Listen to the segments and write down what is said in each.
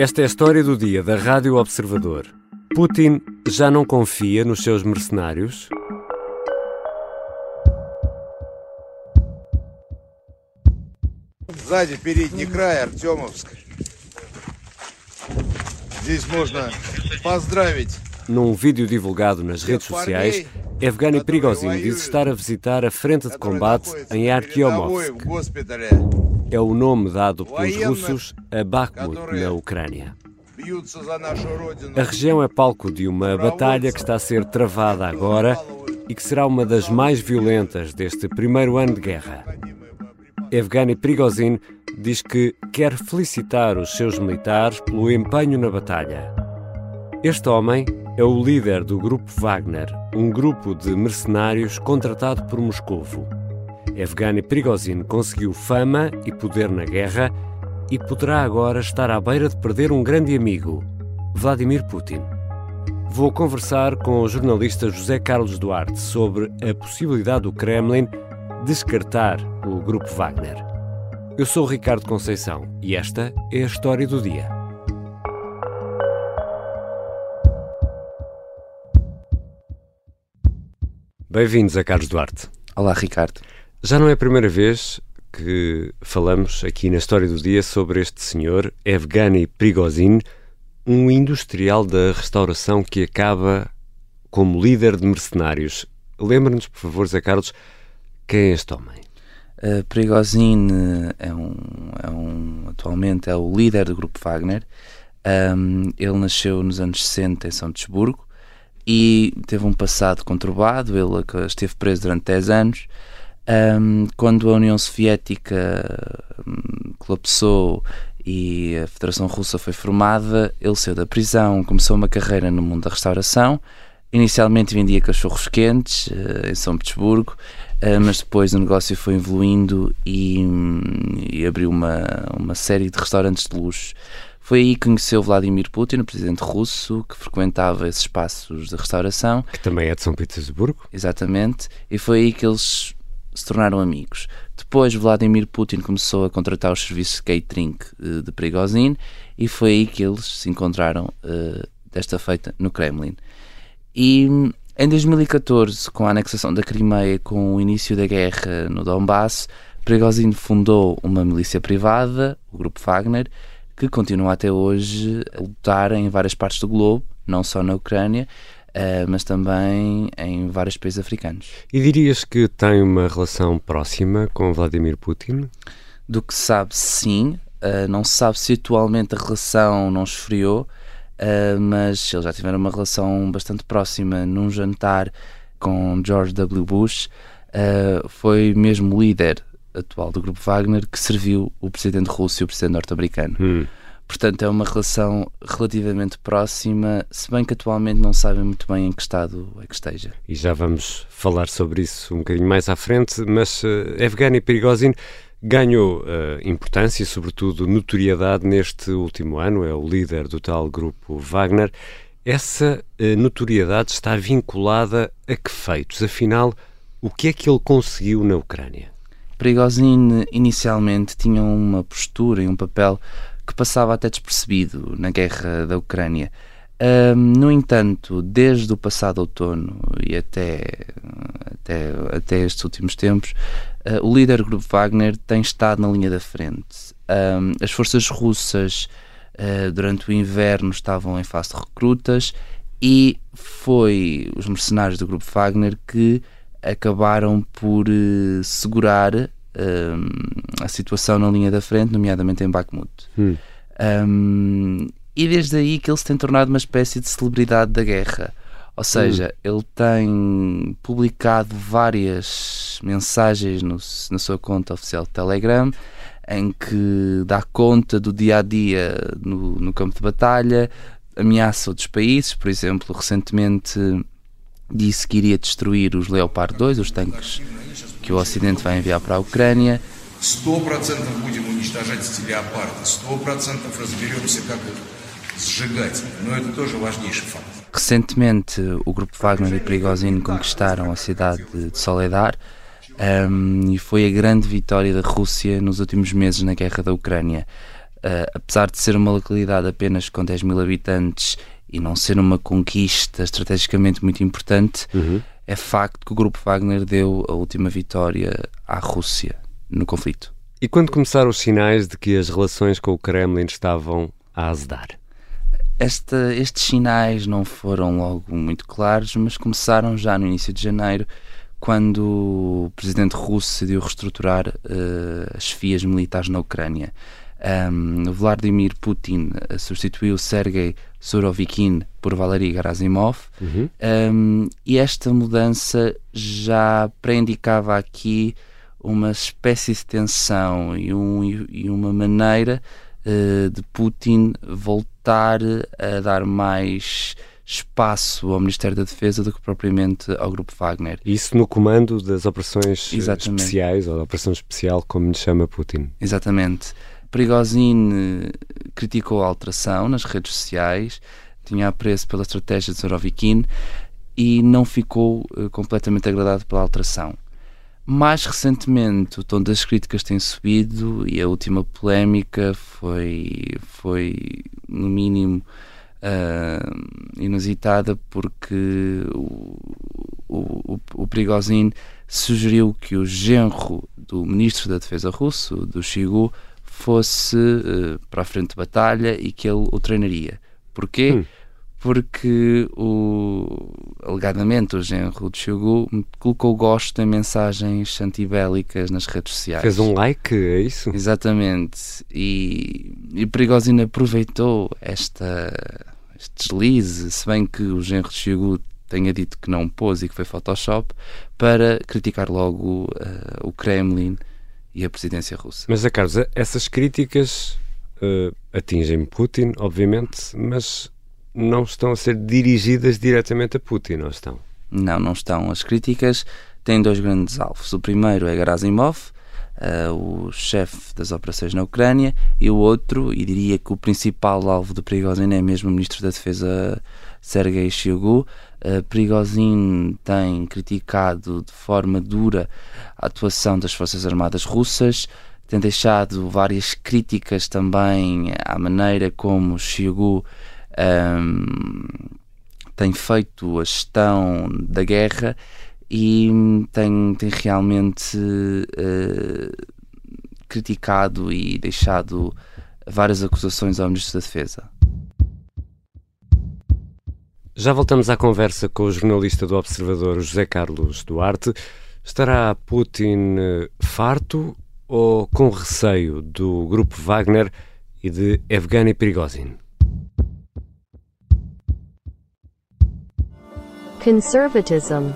Esta é a história do dia da Rádio Observador. Putin já não confia nos seus mercenários? Сзади передний край, Артемовск. Здесь можно поздравить Num vídeo divulgado nas redes sociais, Evgeny Prigozhin diz estar a visitar a frente de combate em Artyomovsk. é o nome dado pelos russos a Bakhmut, na Ucrânia. A região é palco de uma batalha que está a ser travada agora e que será uma das mais violentas deste primeiro ano de guerra. Evgeny Prigozhin diz que quer felicitar os seus militares pelo empenho na batalha. Este homem é o líder do grupo Wagner, um grupo de mercenários contratado por Moscovo. Evgeny Prigozhin conseguiu fama e poder na guerra e poderá agora estar à beira de perder um grande amigo, Vladimir Putin. Vou conversar com o jornalista José Carlos Duarte sobre a possibilidade do Kremlin descartar o grupo Wagner. Eu sou Ricardo Conceição e esta é a história do dia. Bem-vindos a Carlos Duarte. Olá, Ricardo. Já não é a primeira vez que falamos aqui na história do dia sobre este senhor, Evgeny Prigozhin, um industrial da restauração que acaba como líder de mercenários. Lembra-nos, por favor, Zé Carlos, quem é este homem? Uh, Prigozhin é um, é um, atualmente é o líder do grupo Wagner. Um, ele nasceu nos anos 60 em São Petersburgo e teve um passado conturbado. Ele esteve preso durante 10 anos. Um, quando a União Soviética um, colapsou e a Federação Russa foi formada, ele saiu da prisão, começou uma carreira no mundo da restauração. Inicialmente vendia cachorros quentes uh, em São Petersburgo, uh, mas depois o negócio foi evoluindo e, um, e, abriu uma, uma série de restaurantes de luxo. Foi aí que conheceu Vladimir Putin, o presidente russo, que frequentava esses espaços de restauração. Que também é de São Petersburgo. Exatamente. E foi aí que eles se tornaram amigos. Depois Vladimir Putin começou a contratar os serviços de catering uh, de Prigozhin e foi aí que eles se encontraram uh, desta feita no Kremlin. E em 2014, com a anexação da Crimeia, com o início da guerra no Donbass, Prigozhin fundou uma milícia privada, o Grupo Wagner, que continua até hoje a lutar em várias partes do globo, não só na Ucrânia, Uh, mas também em vários países africanos. E dirias que tem uma relação próxima com Vladimir Putin? Do que sabe, sim. Uh, não se sabe se atualmente a relação não esfriou, uh, mas eles já tiveram uma relação bastante próxima num jantar com George W. Bush. foi mesmo o líder atual do grupo Wagner que serviu o presidente russo e o presidente norte-americano. Hum. Portanto, é uma relação relativamente próxima, se bem que atualmente não sabem muito bem em que estado é que esteja. E já vamos falar sobre isso um bocadinho mais à frente, mas uh, Evgeny Prigozhin ganhou uh, importância e, sobretudo, notoriedade neste último ano, é o líder do tal grupo Wagner. Essa uh, notoriedade está vinculada a que feitos? Afinal, o que é que ele conseguiu na Ucrânia? Prigozhin inicialmente tinha uma postura e um papel que passava até despercebido na guerra da Ucrânia. No entanto, desde o passado outono e até, até, até estes últimos tempos, uh, o líder do grupo Wagner tem estado na linha da frente. As forças russas uh, durante o inverno estavam em fase de recrutas e foi os mercenários do grupo Wagner que acabaram por uh, segurar a situação na linha da frente, nomeadamente em Bakhmut. Hum. Um, e desde aí que ele se tem tornado uma espécie de celebridade da guerra. Ou seja, hum. ele tem publicado várias mensagens no, na sua conta oficial de Telegram em que dá conta do dia a dia no, no campo de batalha, ameaça outros países, por exemplo, recentemente disse que iria destruir os Leopard 2, os tanques que o Ocidente vai enviar para a Ucrânia. 100% будем уничтожать эти леопарды, 100% разберемся, как их сжигать. Но это тоже важнейший факт. Recentemente, o grupo Wagner e Prigozhin conquistaram a cidade de Soledar um, e foi a grande vitória da Rússia nos últimos meses na guerra da Ucrânia. uh, apesar de ser uma localidade apenas com 10 mil habitantes e não ser uma conquista estrategicamente muito importante, uhum. é facto que o Grupo Wagner deu a última vitória à Rússia no conflito. E quando começaram os sinais de que as relações com o Kremlin estavam a azedar? Esta, estes sinais não foram logo muito claros, mas começaram já no início de janeiro, quando o presidente russo decidiu reestruturar uh, as fias militares na Ucrânia. Um, Vladimir Putin eh, substituiu Sergei Surovikin por Valery Gerasimov uhum. um, e esta mudança já pré-indicava aqui uma espécie de tensão e, um, e uma maneira uh, de Putin voltar a dar mais espaço ao Ministério da Defesa do que propriamente ao Grupo Wagner. Isso no comando das operações Exatamente. especiais, ou da operação especial, como lhe chama Putin. Exatamente. Prigozhin criticou a alteração nas redes sociais, tinha apreço pela estratégia de Zorovikin e não ficou uh, completamente agradado pela alteração. Mais recentemente, o tom das críticas tem subido e a última polémica foi, foi no mínimo, uh, inusitada porque o, o, o sugeriu que o genro do ministro da Defesa russo, do Shigu, fosse uh, para a frente de batalha e que ele o treinaria. Porquê? Hum porque o, alegadamente o genro de Shogu colocou gosto em mensagens antibélicas nas redes sociais. Fez um like, é isso? Exatamente. E, e Prigozhin aproveitou esta, este deslize, se bem que o genro de Shogu tenha dito que não pôs e que foi Photoshop, para criticar logo uh, o Kremlin e a presidência russa. Mas, Carlos, essas críticas uh, atingem Putin, obviamente, mas não estão a ser dirigidas diretamente a Putin, não estão? Não, não estão. As críticas têm dois grandes alvos. O primeiro é Gerasimov, uh, o chefe das operações na Ucrânia, e o outro, e diria que o principal alvo do Prigozhin é mesmo o ministro da Defesa Sergei Shoigu. Uh, Prigozhin tem criticado de forma dura a atuação das Forças Armadas russas, tem deixado várias críticas também à maneira como Shoigu um, tem feito a gestão da guerra e tem, tem realmente uh, criticado e deixado várias acusações ao Ministro da Defesa. Já voltamos à conversa com o jornalista do Observador José Carlos Duarte. Estará Putin eh, farto ou com receio do grupo Wagner e de Evgeny Prigozhin? Conservatism.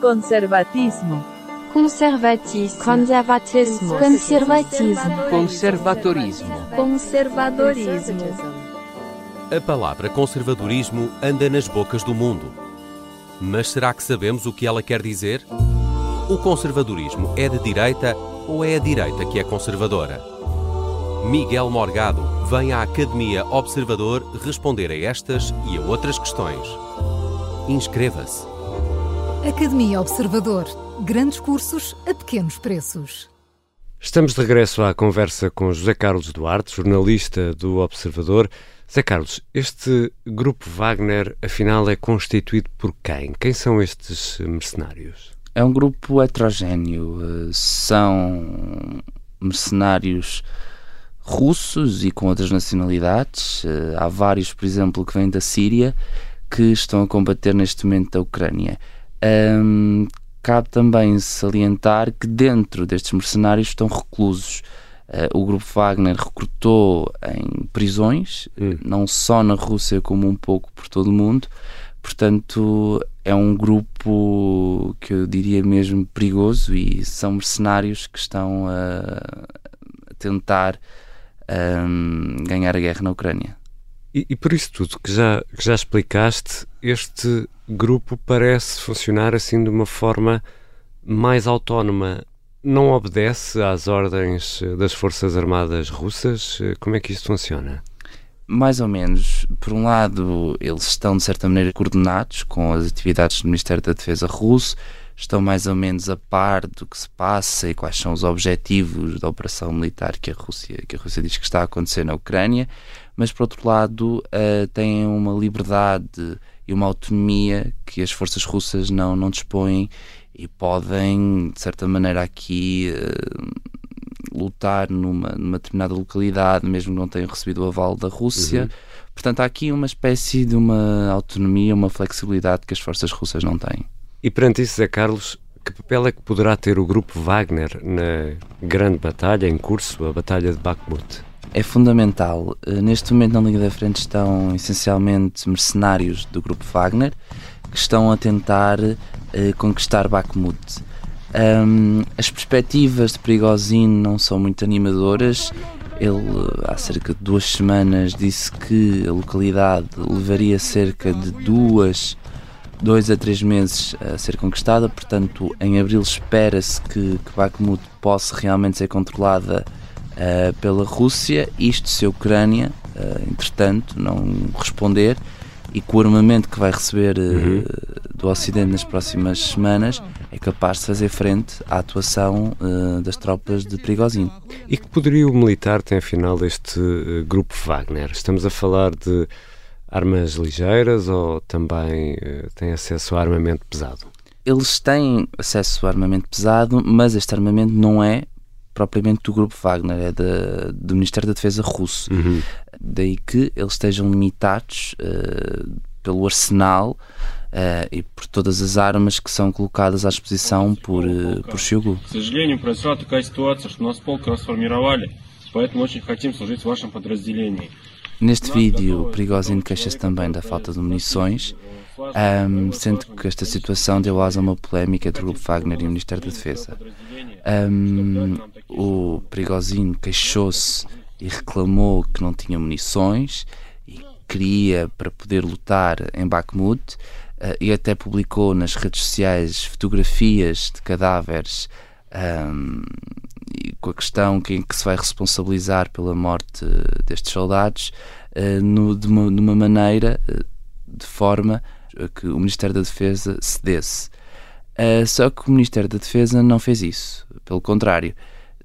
Conservatismo. Conservatismo. Conservatismo. Conservatismo. Conservadorismo. Conservadorismo. A palavra conservadorismo anda nas bocas do mundo. Mas será que sabemos o que ela quer dizer? O conservadorismo é de direita ou é a direita que é conservadora? Miguel Morgado vem à Academia Observador responder a estas e a outras questões. Inscreva-se. Academia Observador. Grandes cursos a pequenos preços. Estamos de regresso à conversa com José Carlos Duarte, jornalista do Observador. José Carlos, este grupo Wagner, afinal, é constituído por quem? Quem são estes mercenários? É um grupo heterogéneo. Eh, são mercenários russos e com outras nacionalidades. Eh, há vários, por exemplo, que vêm da Síria que estão a combater neste momento a Ucrânia. Um, cabe também salientar que dentro destes mercenários estão reclusos. Uh, o grupo Wagner recrutou em prisões, hum. não só na Rússia como um pouco por todo o mundo. Portanto, é um grupo que eu diria mesmo perigoso e são mercenários que estão a, tentar um, ganhar a guerra na Ucrânia. E, e, por isso tudo que já, que já explicaste, este grupo parece funcionar assim de uma forma mais autónoma. Não obedece às ordens das Forças Armadas russas? Como é que isto funciona? Mais ou menos. Por um lado, eles estão de certa maneira coordenados com as atividades do Ministério da Defesa russo, estão mais ou menos a par do que se passa e quais são os objetivos da operação militar que a Rússia, que a Rússia diz que está a acontecer na Ucrânia, mas por outro lado uh, têm uma liberdade e uma autonomia que as forças russas não, não dispõem e podem, de certa maneira, aqui uh, lutar numa, numa determinada localidade, mesmo que não tenham recebido o aval da Rússia. Uhum. Portanto, há aqui uma espécie de uma autonomia, uma flexibilidade que as forças russas não têm. E perante isso, Zé Carlos, que papel é que poderá ter o grupo Wagner na grande batalha em curso, a Batalha de Bakhmut? É fundamental. Eh, neste momento, na linha da frente, estão essencialmente mercenários do grupo Wagner que estão a tentar uh, conquistar Bakhmut. Um, as perspectivas de Prigozhin não são muito animadoras. Ele, há cerca de duas semanas, disse que a localidade levaria cerca de duas, dois a três meses a ser conquistada. Portanto, em abril espera-se que, que Bakhmut possa realmente ser controlada uh, pela Rússia. Isto se a Ucrânia, uh, entretanto, não responder e com o armamento que vai receber uhum. do Ocidente nas próximas semanas é capaz de fazer frente à atuação uh, das tropas de Prigozhin. E que poderio militar tem afinal este uh, grupo Wagner? Estamos a falar de armas ligeiras ou também uh, tem acesso a armamento pesado? Eles têm acesso a armamento pesado, mas este armamento não é propriamente do grupo Wagner, é da, do Ministério da Defesa russo. Uhum. Daí que eles estejam limitados pelo arsenal Uh, e por todas as armas que são colocadas à exposição por, uh, por Neste vídeo, Prigozhin queixa-se também da falta de munições, um, sendo que esta situação deu asa a uma polémica entre o Grupo Wagner e o Ministério da Defesa. Um, o Prigozhin queixou-se e reclamou que não tinha munições e queria para poder lutar em Bakhmut, e até publicou nas redes sociais fotografias de cadáveres um, com a questão que, em que se vai responsabilizar pela morte destes soldados uh, no, de, uma, de, uma, maneira uh, de forma a que o Ministério da Defesa cedesse. Uh, só que o Ministério da Defesa não fez isso. Pelo contrário,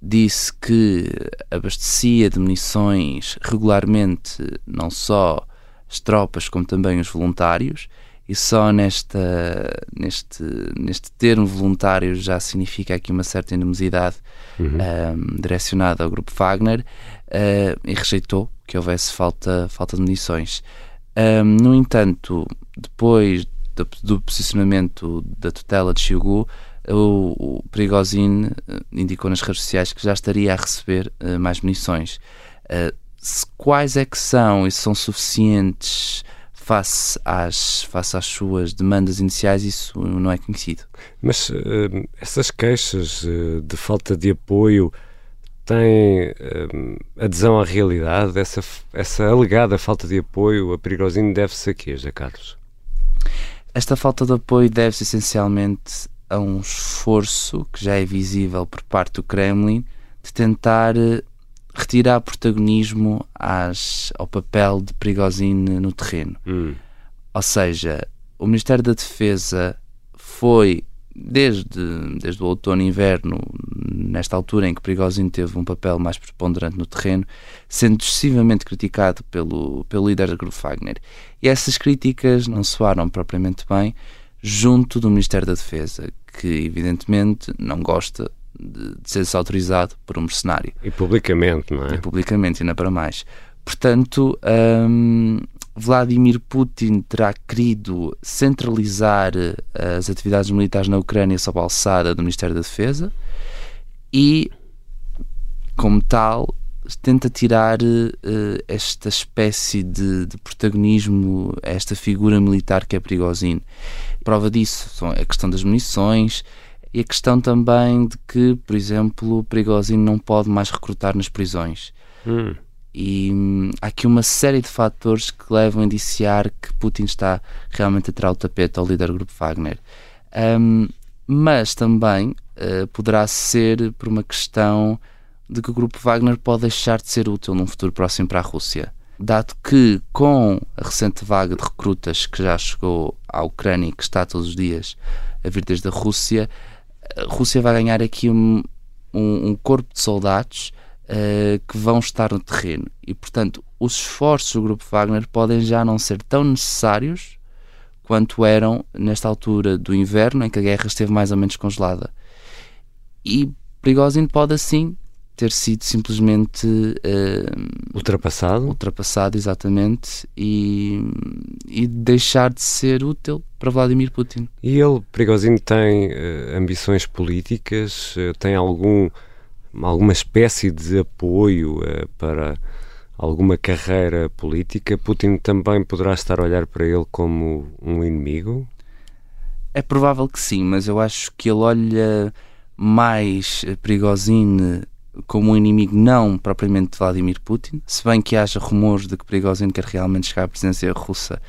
disse que abastecia de munições regularmente não só as tropas como também os voluntários e só nesta, neste, neste termo voluntário já significa aqui uma certa animosidade uhum. um, direcionada ao grupo Wagner uh, e rejeitou que houvesse falta, falta de munições. Um, no entanto, depois do, do, posicionamento da tutela de Xiugu, o, o Prigozhin eh, indicou nas redes sociais que já estaria a receber uh, mais munições. Uh, quais é que são e se são suficientes face às, face às suas demandas iniciais, isso não é conhecido. Mas uh, essas queixas uh, de falta de apoio têm uh, adesão à realidade? Essa, essa alegada falta de apoio a Perigosinho deve-se a quê, José Carlos? Esta falta de apoio deve-se essencialmente a um esforço que já é visível por parte do Kremlin de tentar retirar protagonismo às, ao papel de Prigozhin no terreno. Hum. Ou seja, o Ministério da Defesa foi, desde, desde o outono e inverno, nesta altura em que Prigozhin teve um papel mais preponderante no terreno, sendo excessivamente criticado pelo, pelo líder do grupo Wagner. E essas críticas não soaram propriamente bem junto do Ministério da Defesa, que evidentemente não gosta de, de ser autorizado por um mercenário. E publicamente, não é? E publicamente, ainda para mais. Portanto, um, Vladimir Putin terá querido centralizar eh, as atividades militares na Ucrânia sob a alçada do Ministério da Defesa e, como tal, tenta tirar uh, esta espécie de, de, protagonismo a esta figura militar que é Prigozhin. Prova disso são a questão das munições, e a questão também de que, por exemplo, o Prigozhin não pode mais recrutar nas prisões. Hum. E hum, há aqui uma série de fatores que levam a indiciar que Putin está realmente a tirar o tapete ao líder do grupo Wagner. Um, mas também uh, poderá ser por uma questão de que o grupo Wagner pode deixar de ser útil num futuro próximo para a Rússia. Dado que, com a recente vaga de recrutas que já chegou à Ucrânia e que está todos os dias a vir desde a Rússia, a Rússia vai ganhar aqui um, um, um corpo de soldados uh, que vão estar no terreno. E, portanto, os esforços do grupo Wagner podem já não ser tão necessários quanto eram nesta altura do inverno, em que a guerra esteve mais ou menos congelada. E Prigozhin pode assim ter sido simplesmente uh, ultrapassado, ultrapassado exatamente, e, e deixar de ser útil para Vladimir Putin. E ele, Prigozhin, tem uh, ambições políticas? Uh, tem algum alguma espécie de apoio para alguma carreira política? Putin também poderá estar a olhar para ele como um inimigo? É provável que sim, mas eu acho que ele olha mais Prigozhin como um inimigo não propriamente de Vladimir Putin, se bem que haja rumores de que Prigozhin quer realmente chegar à presidência russa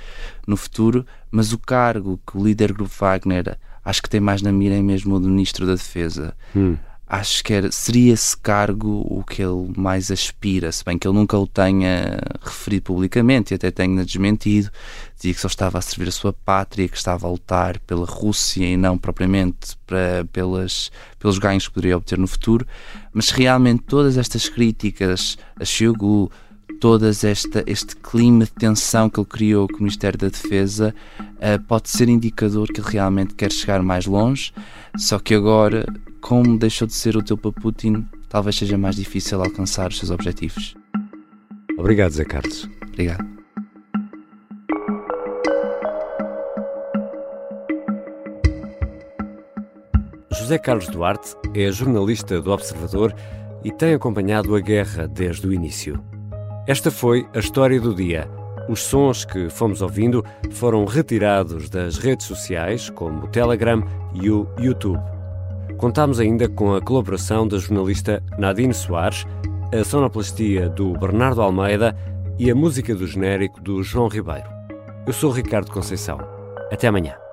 no futuro, mas o cargo que o líder do grupo Wagner acho que tem mais na mira é mesmo o do Ministro da Defesa. Hum acho que era, seria esse cargo o que ele mais aspira, se bem que ele nunca o tenha referido publicamente e até tenha desmentido, dizia que só estava a servir a sua pátria, que estava a lutar pela Rússia e não propriamente para, pelas, pelos ganhos que poderia obter no futuro, mas realmente todas estas críticas a todas esta, este clima de tensão que ele criou com o Ministério da Defesa uh, pode ser indicador que ele realmente quer chegar mais longe, só que agora como deixou de ser útil para Putin, talvez seja mais difícil alcançar os seus objetivos. Obrigado, Zé Carlos. Obrigado. José Carlos Duarte é jornalista do Observador e tem acompanhado a guerra desde o início. Esta foi a história do dia. Os sons que fomos ouvindo foram retirados das redes sociais, como o Telegram e o YouTube. Contámos ainda com a colaboração da jornalista Nadine Soares, a sonoplastia do Bernardo Almeida e a música do genérico do João Ribeiro. Eu sou Ricardo Conceição. Até amanhã.